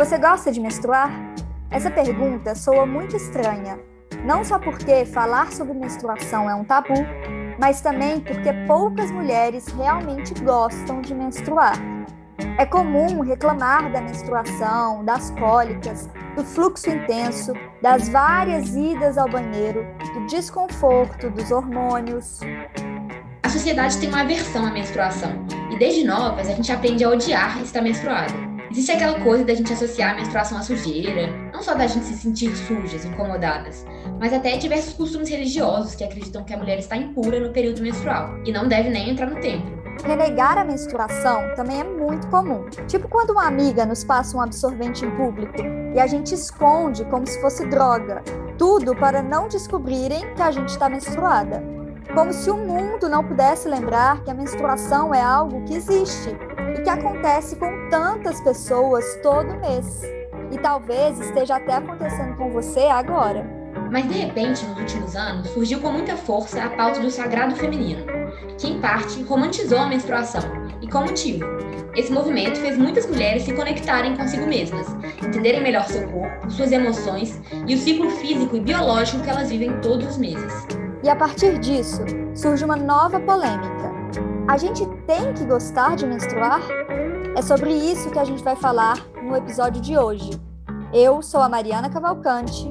Você gosta de menstruar? Essa pergunta soa muito estranha, não só porque falar sobre menstruação é um tabu, mas também porque poucas mulheres realmente gostam de menstruar. É comum reclamar da menstruação, das cólicas, do fluxo intenso, das várias idas ao banheiro, do desconforto, dos hormônios. A sociedade tem uma aversão à menstruação e desde novas a gente aprende a odiar estar menstruada. Existe aquela coisa da gente associar a menstruação à sujeira, não só da gente se sentir sujas, incomodadas, mas até diversos costumes religiosos que acreditam que a mulher está impura no período menstrual e não deve nem entrar no templo. Renegar a menstruação também é muito comum. Tipo quando uma amiga nos passa um absorvente em público e a gente esconde como se fosse droga. Tudo para não descobrirem que a gente está menstruada. Como se o mundo não pudesse lembrar que a menstruação é algo que existe e que acontece com tantas pessoas todo mês. E talvez esteja até acontecendo com você agora. Mas de repente, nos últimos anos, surgiu com muita força a pauta do sagrado feminino, que em parte romantizou a menstruação, e com motivo. Esse movimento fez muitas mulheres se conectarem consigo mesmas, entenderem melhor seu corpo, suas emoções e o ciclo físico e biológico que elas vivem todos os meses. E a partir disso, surge uma nova polêmica a gente tem que gostar de menstruar? É sobre isso que a gente vai falar no episódio de hoje. Eu sou a Mariana Cavalcante.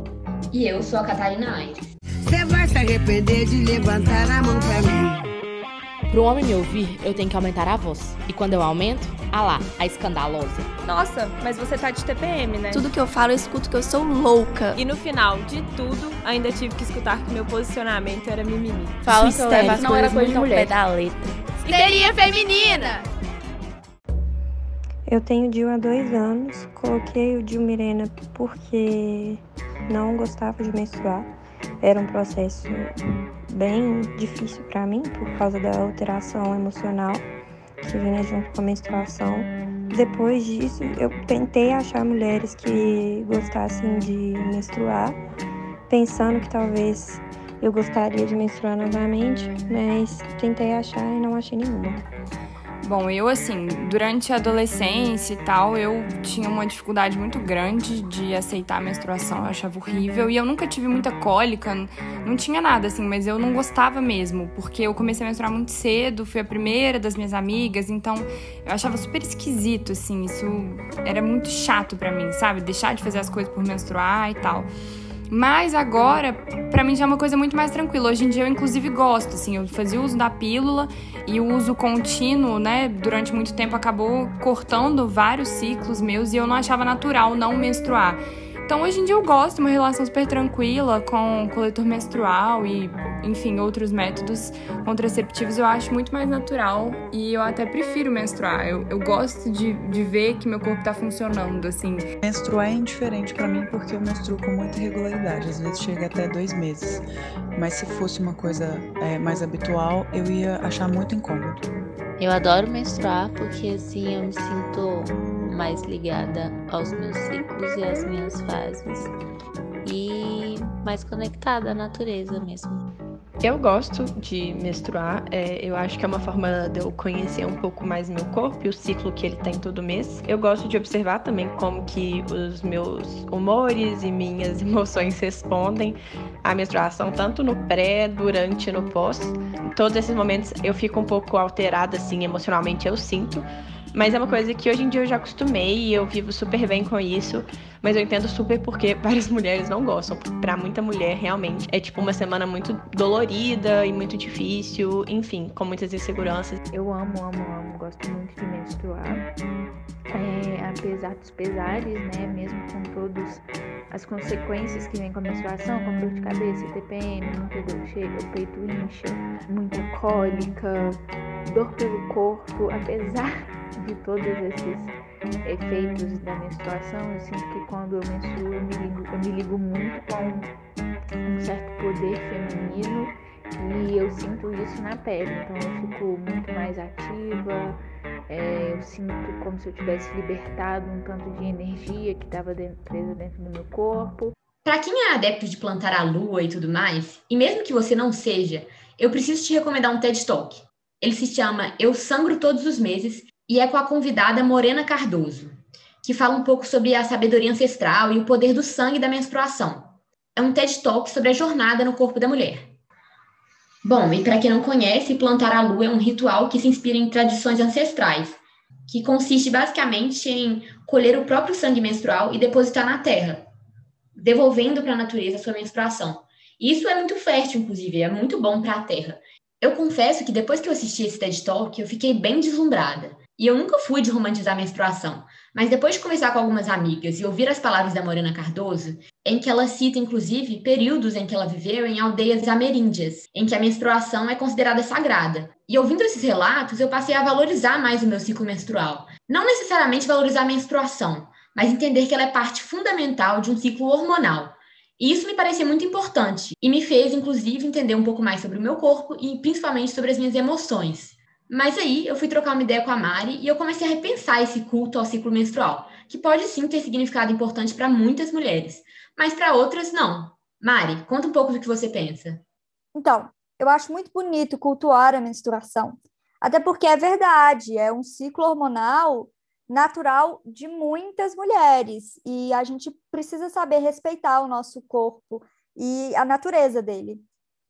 E eu sou a Catarina Aires. Você vai se arrepender de levantar a mão pra mim. Para um homem me ouvir, eu tenho que aumentar a voz. E quando eu aumento, ah lá, a escandalosa. Nossa, mas você tá de TPM, né? Tudo que eu falo, eu escuto que eu sou louca. E no final de tudo, ainda tive que escutar que meu posicionamento era mimimi. Fala que eu levo as não era coisa de mulher. da letra. Histeria feminina! Eu tenho DIU há dois anos. Coloquei o DIU Mirena porque não gostava de menstruar. Era um processo bem difícil para mim por causa da alteração emocional que vinha junto com a menstruação. Depois disso, eu tentei achar mulheres que gostassem de menstruar, pensando que talvez eu gostaria de menstruar novamente, mas tentei achar e não achei nenhuma. Bom, eu assim, durante a adolescência e tal, eu tinha uma dificuldade muito grande de aceitar a menstruação, eu achava horrível e eu nunca tive muita cólica, não tinha nada assim, mas eu não gostava mesmo, porque eu comecei a menstruar muito cedo, fui a primeira das minhas amigas, então eu achava super esquisito assim, isso era muito chato para mim, sabe? Deixar de fazer as coisas por menstruar e tal. Mas agora, para mim já é uma coisa muito mais tranquila. Hoje em dia eu inclusive gosto, assim, eu fazia uso da pílula e o uso contínuo, né, durante muito tempo acabou cortando vários ciclos meus e eu não achava natural não menstruar. Então hoje em dia eu gosto uma relação super tranquila com coletor menstrual e, enfim, outros métodos contraceptivos. Eu acho muito mais natural e eu até prefiro menstruar. Eu, eu gosto de, de ver que meu corpo tá funcionando, assim. Menstruar é indiferente para mim porque eu menstruo com muita regularidade. Às vezes chega até dois meses. Mas se fosse uma coisa é, mais habitual, eu ia achar muito incômodo. Eu adoro menstruar porque assim eu me sinto mais ligada aos meus ciclos e às minhas fases e mais conectada à natureza mesmo. Eu gosto de menstruar, é, eu acho que é uma forma de eu conhecer um pouco mais meu corpo e o ciclo que ele tem todo mês. Eu gosto de observar também como que os meus humores e minhas emoções respondem à menstruação, tanto no pré, durante e no pós. Em todos esses momentos eu fico um pouco alterada, assim, emocionalmente eu sinto, mas é uma coisa que hoje em dia eu já acostumei e eu vivo super bem com isso. Mas eu entendo super porque várias mulheres não gostam. Para muita mulher, realmente, é tipo uma semana muito dolorida e muito difícil, enfim, com muitas inseguranças. Eu amo, amo, amo, gosto muito de menstruar. É, apesar dos pesares, né, mesmo com todas as consequências que vem com a menstruação, como dor de cabeça, TPM, muita dor chega, o peito incha, muita cólica, dor pelo corpo, apesar de todos esses efeitos da menstruação, eu sinto que quando eu menstruo eu me ligo, eu me ligo muito com um certo poder feminino e eu sinto isso na pele, então eu fico muito mais ativa, é, eu sinto como se eu tivesse libertado um tanto de energia que estava presa dentro do meu corpo. Para quem é adepto de plantar a lua e tudo mais, e mesmo que você não seja, eu preciso te recomendar um TED Talk. Ele se chama Eu Sangro Todos os Meses e é com a convidada Morena Cardoso. que fala um pouco sobre a sabedoria ancestral e o poder do sangue da menstruação. É um TED Talk sobre a jornada no corpo da mulher. Bom, e para quem não conhece, plantar a lua é um ritual que se inspira em tradições ancestrais, que consiste basicamente em colher o próprio sangue menstrual e depositar na terra, devolvendo para a natureza sua menstruação. Isso é muito fértil, inclusive, é muito bom para a terra. Eu confesso que depois que eu assisti esse TED Talk, eu fiquei bem deslumbrada. E eu nunca fui de romantizar a menstruação, mas depois de conversar com algumas amigas e ouvir as palavras da Morena Cardoso, em que ela cita inclusive períodos em que ela viveu em aldeias ameríndias, em que a menstruação é considerada sagrada. E ouvindo esses relatos, eu passei a valorizar mais o meu ciclo menstrual. Não necessariamente valorizar a menstruação, mas entender que ela é parte fundamental de um ciclo hormonal. E isso me parecia muito importante e me fez, inclusive, entender um pouco mais sobre o meu corpo e principalmente sobre as minhas emoções. Mas aí eu fui trocar uma ideia com a Mari e eu comecei a repensar esse culto ao ciclo menstrual, que pode sim ter significado importante para muitas mulheres, mas para outras não. Mari, conta um pouco do que você pensa. Então, eu acho muito bonito cultuar a menstruação, até porque é verdade, é um ciclo hormonal natural de muitas mulheres e a gente precisa saber respeitar o nosso corpo e a natureza dele.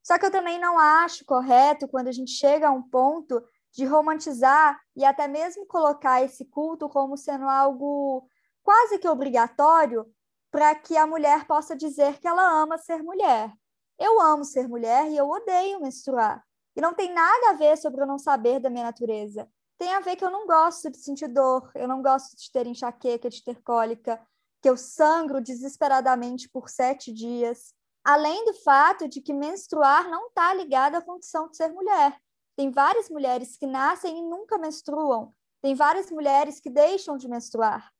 Só que eu também não acho correto quando a gente chega a um ponto de romantizar e até mesmo colocar esse culto como sendo algo quase que obrigatório para que a mulher possa dizer que ela ama ser mulher. Eu amo ser mulher e eu odeio menstruar. E não tem nada a ver sobre eu não saber da minha natureza. Tem a ver que eu não gosto de sentir dor, eu não gosto de ter enxaqueca, de ter cólica, que eu sangro desesperadamente por sete dias. Além do fato de que menstruar não está ligado à condição de ser mulher. Tem várias mulheres que nascem e nunca menstruam. Tem várias mulheres que deixam de menstruar.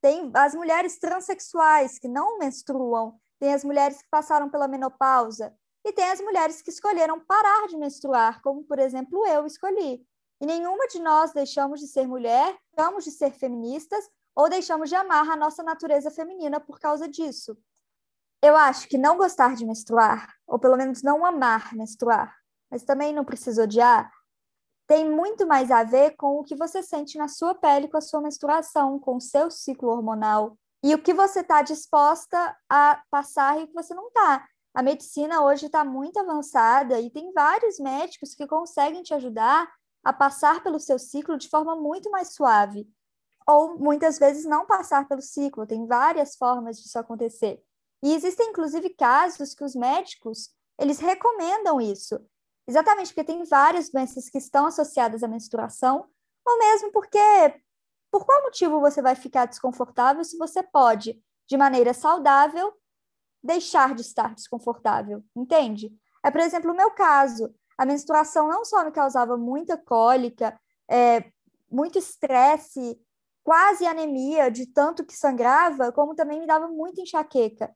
Tem as mulheres transexuais que não menstruam. Tem as mulheres que passaram pela menopausa. E tem as mulheres que escolheram parar de menstruar, como, por exemplo, eu escolhi. E nenhuma de nós deixamos de ser mulher, deixamos de ser feministas ou deixamos de amar a nossa natureza feminina por causa disso. Eu acho que não gostar de menstruar, ou pelo menos não amar menstruar, mas também não precisa odiar, tem muito mais a ver com o que você sente na sua pele com a sua menstruação, com o seu ciclo hormonal e o que você está disposta a passar e o que você não está. A medicina hoje está muito avançada e tem vários médicos que conseguem te ajudar a passar pelo seu ciclo de forma muito mais suave. Ou muitas vezes não passar pelo ciclo, tem várias formas disso acontecer. E existem inclusive casos que os médicos, eles recomendam isso. Exatamente porque tem várias doenças que estão associadas à menstruação, ou mesmo porque por qual motivo você vai ficar desconfortável se você pode, de maneira saudável, deixar de estar desconfortável, entende? É, por exemplo, o meu caso. A menstruação não só me causava muita cólica, é, muito estresse, quase anemia de tanto que sangrava, como também me dava muita enxaqueca.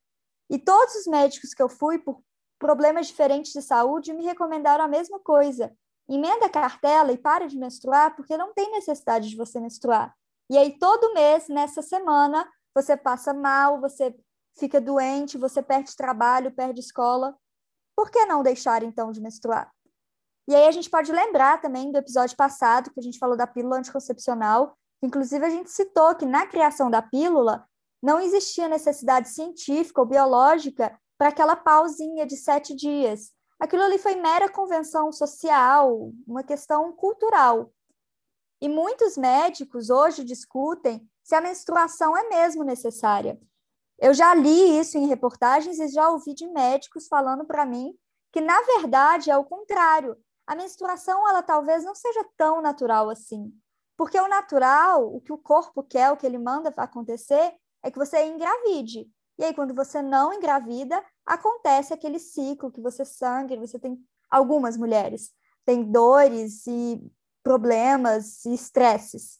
E todos os médicos que eu fui, por problemas diferentes de saúde me recomendaram a mesma coisa. Emenda a cartela e para de menstruar, porque não tem necessidade de você menstruar. E aí, todo mês, nessa semana, você passa mal, você fica doente, você perde trabalho, perde escola. Por que não deixar, então, de menstruar? E aí, a gente pode lembrar também do episódio passado, que a gente falou da pílula anticoncepcional. Inclusive, a gente citou que na criação da pílula não existia necessidade científica ou biológica para aquela pausinha de sete dias. Aquilo ali foi mera convenção social, uma questão cultural. E muitos médicos hoje discutem se a menstruação é mesmo necessária. Eu já li isso em reportagens e já ouvi de médicos falando para mim que, na verdade, é o contrário. A menstruação, ela talvez não seja tão natural assim. Porque o natural, o que o corpo quer, o que ele manda acontecer, é que você engravide. E aí, quando você não engravida, acontece aquele ciclo que você sangra, você tem algumas mulheres têm dores e problemas e estresses.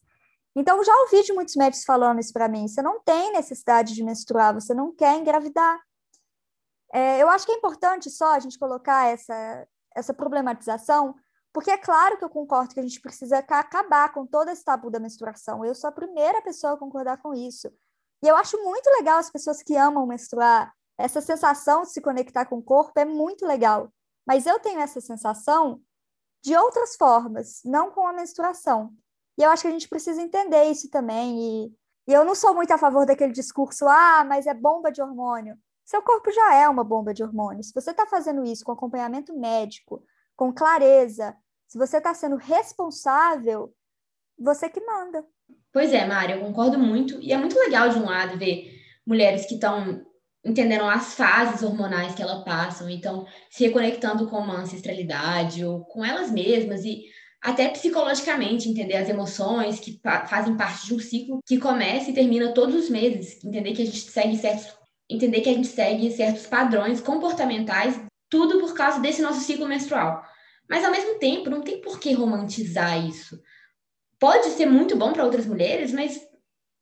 Então, já ouvi de muitos médicos falando isso para mim. Você não tem necessidade de menstruar, você não quer engravidar. É, eu acho que é importante só a gente colocar essa, essa problematização, porque é claro que eu concordo que a gente precisa acabar com todo esse tabu da menstruação. Eu sou a primeira pessoa a concordar com isso. E eu acho muito legal as pessoas que amam menstruar. Essa sensação de se conectar com o corpo é muito legal. Mas eu tenho essa sensação de outras formas, não com a menstruação. E eu acho que a gente precisa entender isso também e, E eu não sou muito a favor daquele discurso, ah, mas é bomba de hormônio. Seu corpo já é uma bomba de hormônios. Se você está fazendo isso com acompanhamento médico, com clareza, se você está sendo responsável, você que manda. Pois é, Mário, eu concordo muito. E é muito legal, de um lado, ver mulheres que estão entendendo as fases hormonais que elas passam, então se reconectando com uma ancestralidade ou com elas mesmas e até psicologicamente entender as emoções que fazem parte de um ciclo que começa e termina todos os meses, entender que a gente segue certos entender que a gente segue certos padrões comportamentais, tudo por causa desse nosso ciclo menstrual. Mas ao mesmo tempo, não tem por que romantizar isso. Pode ser muito bom para outras mulheres, mas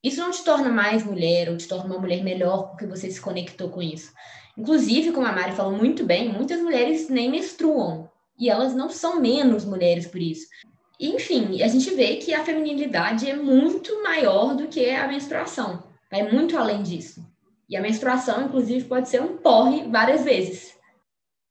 isso não te torna mais mulher ou te torna uma mulher melhor porque você se conectou com isso. Inclusive, como a Mari falou muito bem, muitas mulheres nem menstruam e elas não são menos mulheres por isso. Enfim, a gente vê que a feminilidade é muito maior do que a menstruação, vai muito além disso. E a menstruação, inclusive, pode ser um porre várias vezes.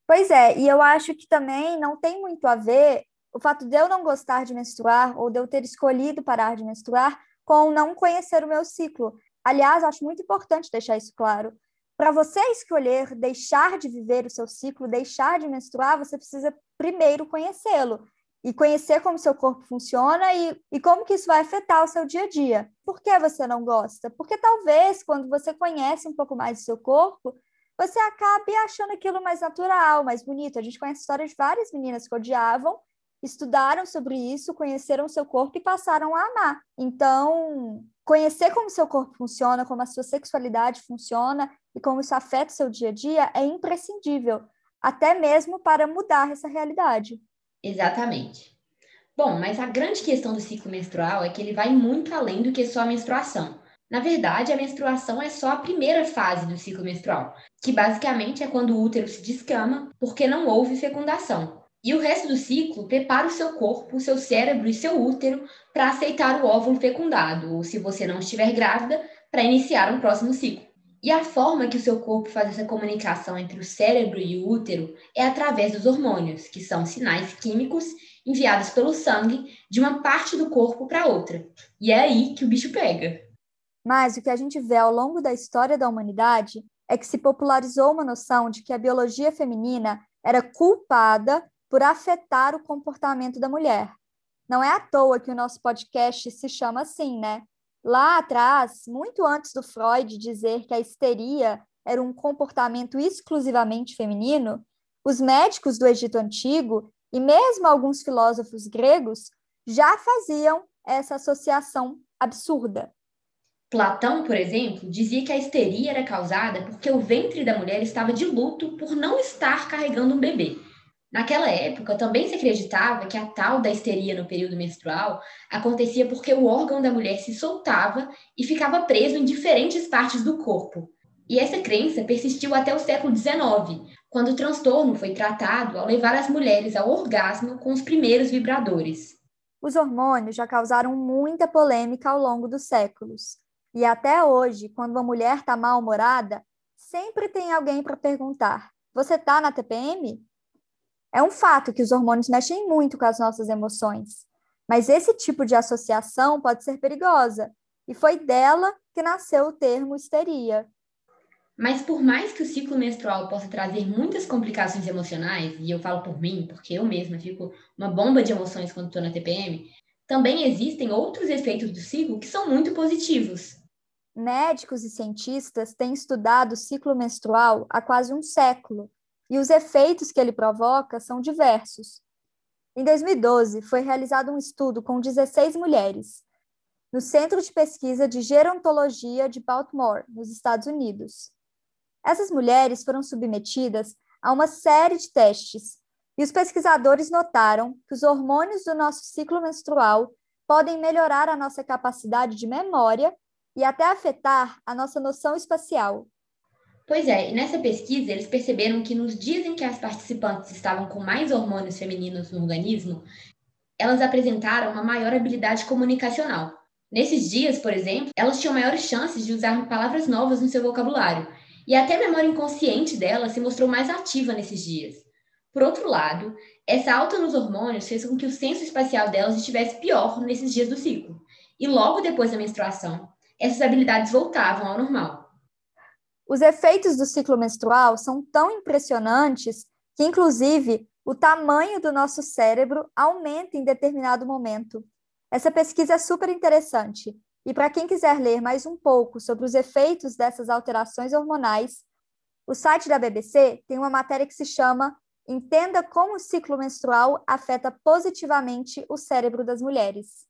Pois é, e eu acho que também não tem muito a ver o fato de eu não gostar de menstruar ou de eu ter escolhido parar de menstruar com não conhecer o meu ciclo. Aliás, acho muito importante deixar isso claro. Para você escolher deixar de viver o seu ciclo, deixar de menstruar, você precisa primeiro conhecê-lo e conhecer como seu corpo funciona e, e como que isso vai afetar o seu dia a dia. Por que você não gosta? Porque talvez quando você conhece um pouco mais do seu corpo, você acabe achando aquilo mais natural, mais bonito. A gente conhece histórias de várias meninas que odiavam estudaram sobre isso, conheceram seu corpo e passaram a amar. Então, conhecer como seu corpo funciona, como a sua sexualidade funciona e como isso afeta o seu dia a dia é imprescindível, até mesmo para mudar essa realidade. Exatamente. Bom, mas a grande questão do ciclo menstrual é que ele vai muito além do que só a menstruação. Na verdade, a menstruação é só a primeira fase do ciclo menstrual, que basicamente é quando o útero se descama porque não houve fecundação. E o resto do ciclo prepara o seu corpo, o seu cérebro e seu útero para aceitar o óvulo fecundado, ou se você não estiver grávida, para iniciar um próximo ciclo. E a forma que o seu corpo faz essa comunicação entre o cérebro e o útero é através dos hormônios, que são sinais químicos enviados pelo sangue de uma parte do corpo para outra. E é aí que o bicho pega. Mas o que a gente vê ao longo da história da humanidade é que se popularizou uma noção de que a biologia feminina era culpada por afetar o comportamento da mulher. Não é à toa que o nosso podcast se chama assim, né? Lá atrás, muito antes do Freud dizer que a histeria era um comportamento exclusivamente feminino, os médicos do Egito Antigo e mesmo alguns filósofos gregos já faziam essa associação absurda. Platão, por exemplo, dizia que a histeria era causada porque o ventre da mulher estava de luto por não estar carregando um bebê. Naquela época, também se acreditava que a tal da histeria no período menstrual acontecia porque o órgão da mulher se soltava e ficava preso em diferentes partes do corpo. E essa crença persistiu até o século XIX, quando o transtorno foi tratado ao levar as mulheres ao orgasmo com os primeiros vibradores. Os hormônios já causaram muita polêmica ao longo dos séculos. E até hoje, quando uma mulher está mal-humorada, sempre tem alguém para perguntar: Você está na TPM? É um fato que os hormônios mexem muito com as nossas emoções, mas esse tipo de associação pode ser perigosa, e foi dela que nasceu o termo histeria. Mas por mais que o ciclo menstrual possa trazer muitas complicações emocionais, e eu falo por mim, porque eu mesma fico uma bomba de emoções quando estou na TPM, também existem outros efeitos do ciclo que são muito positivos. Médicos e cientistas têm estudado o ciclo menstrual há quase um século e os efeitos que ele provoca são diversos. Em 2012, foi realizado um estudo com 16 mulheres, no Centro de Pesquisa de Gerontologia de Baltimore, nos Estados Unidos. Essas mulheres foram submetidas a uma série de testes, e os pesquisadores notaram que os hormônios do nosso ciclo menstrual podem melhorar a nossa capacidade de memória e até afetar a nossa noção espacial. Pois é, e nessa pesquisa eles perceberam que nos dias em que as participantes estavam com mais hormônios femininos no organismo, elas apresentaram uma maior habilidade comunicacional. Nesses dias, por exemplo, elas tinham maiores chances de usar palavras novas no seu vocabulário, e até a memória inconsciente delas se mostrou mais ativa nesses dias. Por outro lado, essa alta nos hormônios fez com que o senso espacial delas estivesse pior nesses dias do ciclo. E logo depois da menstruação, essas habilidades voltavam ao normal. Os efeitos do ciclo menstrual são tão impressionantes que, inclusive, o tamanho do nosso cérebro aumenta em determinado momento. Essa pesquisa é super interessante. E para quem quiser ler mais um pouco sobre os efeitos dessas alterações hormonais, o site da BBC tem uma matéria que se chama Entenda como o ciclo menstrual afeta positivamente o cérebro das mulheres.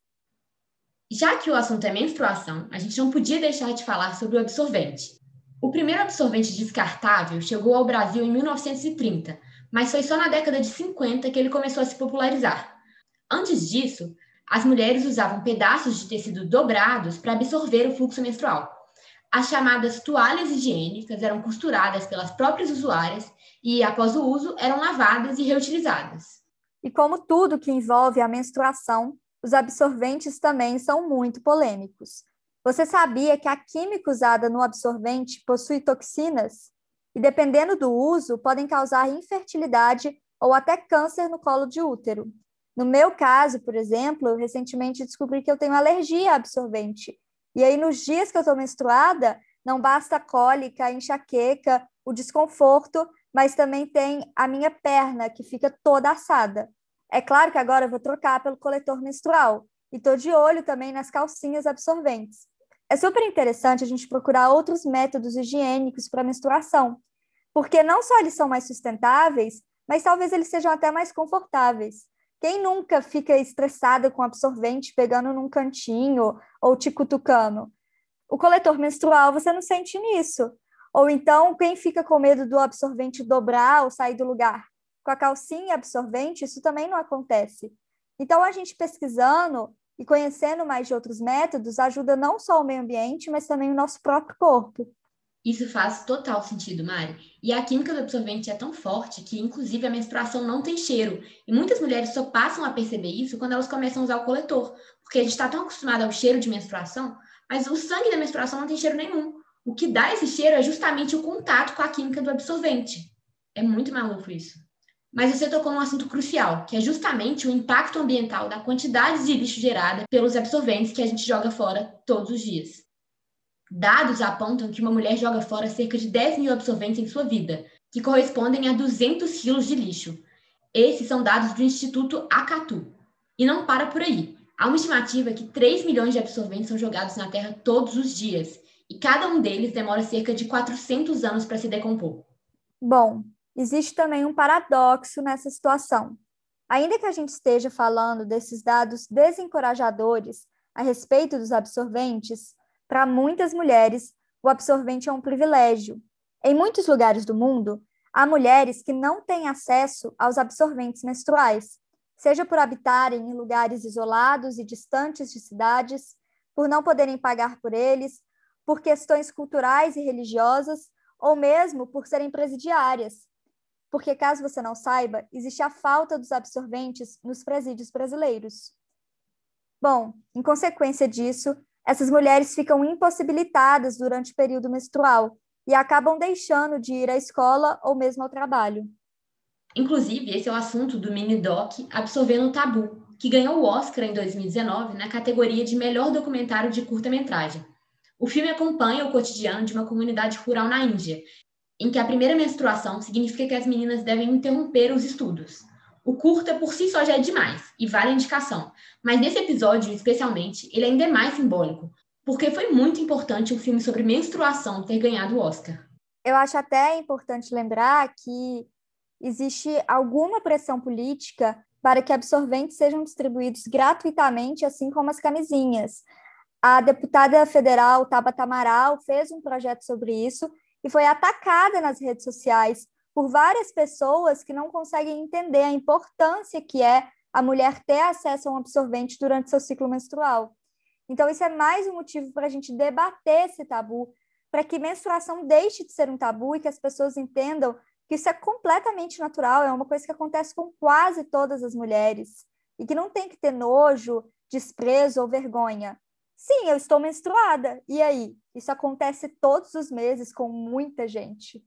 Já que o assunto é menstruação, a gente não podia deixar de falar sobre o absorvente. O primeiro absorvente descartável chegou ao Brasil em 1930, mas foi só na década de 50 que ele começou a se popularizar. Antes disso, as mulheres usavam pedaços de tecido dobrados para absorver o fluxo menstrual. As chamadas toalhas higiênicas eram costuradas pelas próprias usuárias e, após o uso, eram lavadas e reutilizadas. E como tudo que envolve a menstruação, os absorventes também são muito polêmicos. Você sabia que a química usada no absorvente possui toxinas? E, dependendo do uso, podem causar infertilidade ou até câncer no colo de útero. No meu caso, por exemplo, eu recentemente descobri que eu tenho alergia a absorvente. E aí, nos dias que eu estou menstruada, não basta cólica, enxaqueca, o desconforto, mas também tem a minha perna, que fica toda assada. É claro que agora eu vou trocar pelo coletor menstrual. E estou de olho também nas calcinhas absorventes. É super interessante a gente procurar outros métodos higiênicos para menstruação, porque não só eles são mais sustentáveis, mas talvez eles sejam até mais confortáveis. Quem nunca fica estressada com absorvente pegando num cantinho ou te cutucando? O coletor menstrual, você não sente nisso. Ou então, quem fica com medo do absorvente dobrar ou sair do lugar? Com a calcinha absorvente, isso também não acontece. Então, a gente pesquisando e conhecendo mais de outros métodos ajuda não só o meio ambiente, mas também o nosso próprio corpo. Isso faz total sentido, Mari. E a química do absorvente é tão forte que, inclusive, a menstruação não tem cheiro. E muitas mulheres só passam a perceber isso quando elas começam a usar o coletor. Porque a gente está tão acostumado ao cheiro de menstruação, mas o sangue da menstruação não tem cheiro nenhum. O que dá esse cheiro é justamente o contato com a química do absorvente. É muito maluco isso. Mas você tocou num assunto crucial, que é justamente o impacto ambiental da quantidade de lixo gerada pelos absorventes que a gente joga fora todos os dias. Dados apontam que uma mulher joga fora cerca de 10 mil absorventes em sua vida, que correspondem a 200 quilos de lixo. Esses são dados do Instituto Acatu. E não para por aí. Há uma estimativa que 3 milhões de absorventes são jogados na Terra todos os dias, e cada um deles demora cerca de 400 anos para se decompor. Bom, existe também um paradoxo nessa situação. Ainda que a gente esteja falando desses dados desencorajadores a respeito dos absorventes, para muitas mulheres, o absorvente é um privilégio. Em muitos lugares do mundo, há mulheres que não têm acesso aos absorventes menstruais, seja por habitarem em lugares isolados e distantes de cidades, por não poderem pagar por eles, por questões culturais e religiosas, ou mesmo por serem presidiárias. Porque, caso você não saiba, existe a falta dos absorventes nos presídios brasileiros. Bom, em consequência disso, essas mulheres ficam impossibilitadas durante o período menstrual e acabam deixando de ir à escola ou mesmo ao trabalho. Inclusive, esse é o assunto do mini doc Absorvendo o Tabu, que ganhou o Oscar em 2019 na categoria de melhor documentário de curta-metragem. O filme acompanha o cotidiano de uma comunidade rural na Índia, em que a primeira menstruação significa que as meninas devem interromper os estudos. O curta por si só já é demais e vale a indicação, mas nesse episódio, especialmente, ele ainda é mais simbólico, porque foi muito importante o filme sobre menstruação ter ganhado o Oscar. Eu acho até importante lembrar que existe alguma pressão política para que absorventes sejam distribuídos gratuitamente, assim como as camisinhas. A deputada federal Tabata Amaral fez um projeto sobre isso e foi atacada nas redes sociais por várias pessoas que não conseguem entender a importância que é a mulher ter acesso a um absorvente durante seu ciclo menstrual. Então, isso é mais um motivo para a gente debater esse tabu, para que menstruação deixe de ser um tabu e que as pessoas entendam que isso é completamente natural, é uma coisa que acontece com quase todas as mulheres e que não tem que ter nojo, desprezo ou vergonha. Sim, eu estou menstruada. E aí? Isso acontece todos os meses com muita gente.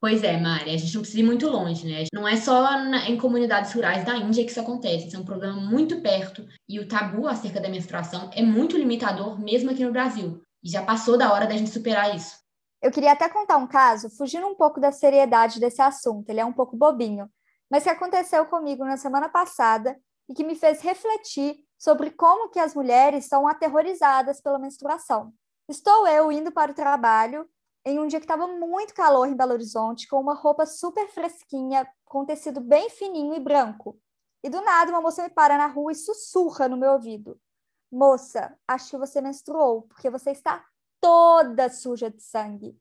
Pois é, Mari, a gente não precisa ir muito longe, né? Não é só na, em comunidades rurais da Índia que isso acontece, isso é um problema muito perto e o tabu acerca da menstruação é muito limitador mesmo aqui no Brasil. E já passou da hora da gente superar isso. Eu queria até contar um caso, fugindo um pouco da seriedade desse assunto, ele é um pouco bobinho, mas que aconteceu comigo na semana passada e que me fez refletir sobre como que as mulheres são aterrorizadas pela menstruação. Estou eu indo para o trabalho em um dia que estava muito calor em Belo Horizonte, com uma roupa super fresquinha, com tecido bem fininho e branco. E do nada uma moça me para na rua e sussurra no meu ouvido: Moça, acho que você menstruou, porque você está toda suja de sangue.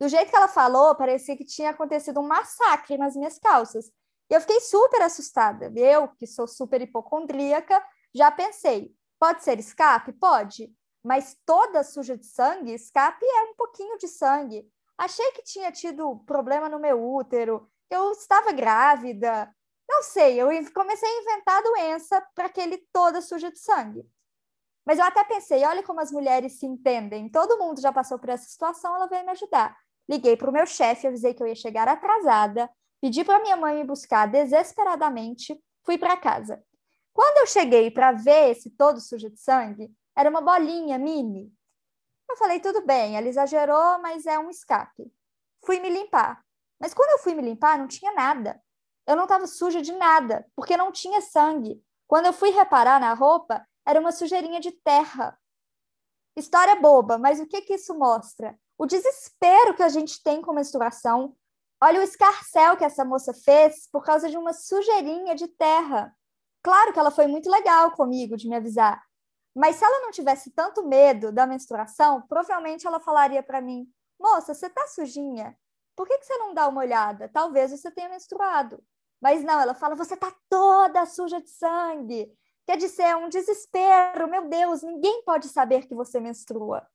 Do jeito que ela falou, parecia que tinha acontecido um massacre nas minhas calças. E eu fiquei super assustada. Eu, que sou super hipocondríaca, já pensei: pode ser escape? Pode. Mas toda suja de sangue, escape é um pouquinho de sangue. Achei que tinha tido problema no meu útero, eu estava grávida. Não sei, eu comecei a inventar doença para aquele toda suja de sangue. Mas eu até pensei, olha como as mulheres se entendem. Todo mundo já passou por essa situação, ela veio me ajudar. Liguei para o meu chefe, avisei que eu ia chegar atrasada, pedi para minha mãe me buscar desesperadamente, fui para casa. Quando eu cheguei para ver esse todo sujo de sangue, era uma bolinha mini. Eu falei, tudo bem, ela exagerou, mas é um escape. Fui me limpar. Mas quando eu fui me limpar, não tinha nada. Eu não estava suja de nada, porque não tinha sangue. Quando eu fui reparar na roupa, era uma sujeirinha de terra. História boba, mas o que, que isso mostra? O desespero que a gente tem com menstruação. Olha o escarcel que essa moça fez por causa de uma sujeirinha de terra. Claro que ela foi muito legal comigo de me avisar, mas se ela não tivesse tanto medo da menstruação, provavelmente ela falaria para mim: Moça, você tá sujinha. Por que, que você não dá uma olhada? Talvez você tenha menstruado. Mas não, ela fala: Você tá toda suja de sangue. Quer dizer, é um desespero, meu Deus, ninguém pode saber que você menstrua.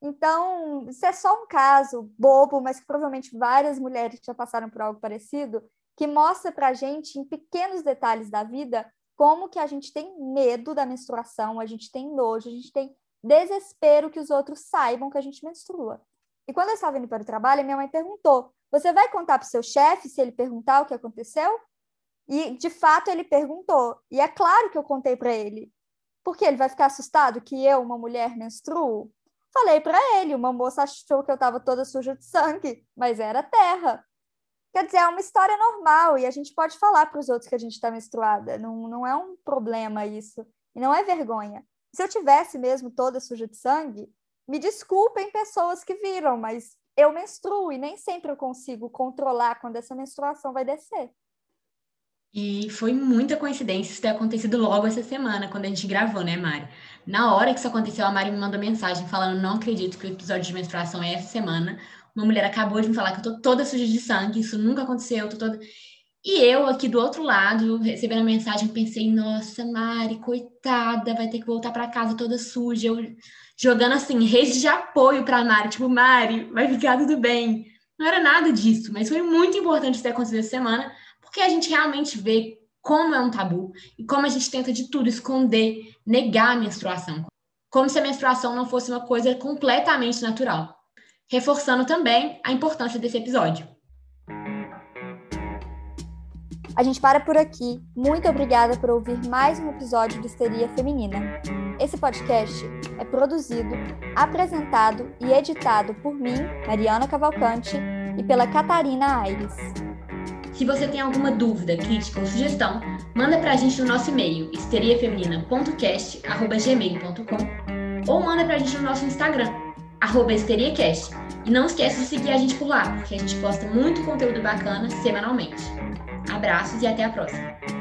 Então, isso é só um caso bobo, mas que provavelmente várias mulheres já passaram por algo parecido, que mostra para a gente, em pequenos detalhes da vida, como que a gente tem medo da menstruação, a gente tem nojo, a gente tem desespero que os outros saibam que a gente menstrua. E quando eu estava indo para o trabalho, minha mãe perguntou: Você vai contar para o seu chefe se ele perguntar o que aconteceu? E, de fato, ele perguntou. E é claro que eu contei para ele. Porque ele vai ficar assustado que eu, uma mulher, menstruo? Falei para ele. Uma moça achou que eu estava toda suja de sangue, mas era terra. Quer dizer, é uma história normal e a gente pode falar para os outros que a gente está menstruada. Não, não é um problema isso. E não é vergonha. Se eu tivesse mesmo toda suja de sangue, me desculpem pessoas que viram, mas eu menstruo e nem sempre eu consigo controlar quando essa menstruação vai descer. E foi muita coincidência isso ter acontecido logo essa semana, quando a gente gravou, né, Mari? Na hora que isso aconteceu, a Mari me mandou mensagem falando: Não acredito que o episódio de menstruação é essa semana. Uma mulher acabou de me falar que eu tô toda suja de sangue, isso nunca aconteceu, eu tô toda. E eu, aqui do outro lado, recebendo a mensagem, pensei: Nossa, Mari, coitada, vai ter que voltar para casa toda suja. Eu jogando assim, rede de apoio pra Mari, tipo, Mari, vai ficar tudo bem. Não era nada disso, mas foi muito importante ter acontecido essa semana porque a gente realmente vê como é um tabu e como a gente tenta de tudo esconder, negar a menstruação, como se a menstruação não fosse uma coisa completamente natural. Reforçando também a importância desse episódio. A gente para por aqui. Muito obrigada por ouvir mais um episódio do Histeria Feminina. Esse podcast é produzido, apresentado e editado por mim, Mariana Cavalcante, e pela Catarina Aires. Se você tem alguma dúvida, crítica ou sugestão, manda pra gente no nosso e-mail histeriafeminina.cast.gmail.com ou manda pra gente no nosso Instagram, arroba histeriacast. E não esqueça de seguir a gente por lá, porque a gente posta muito conteúdo bacana semanalmente. Abraços e até a próxima!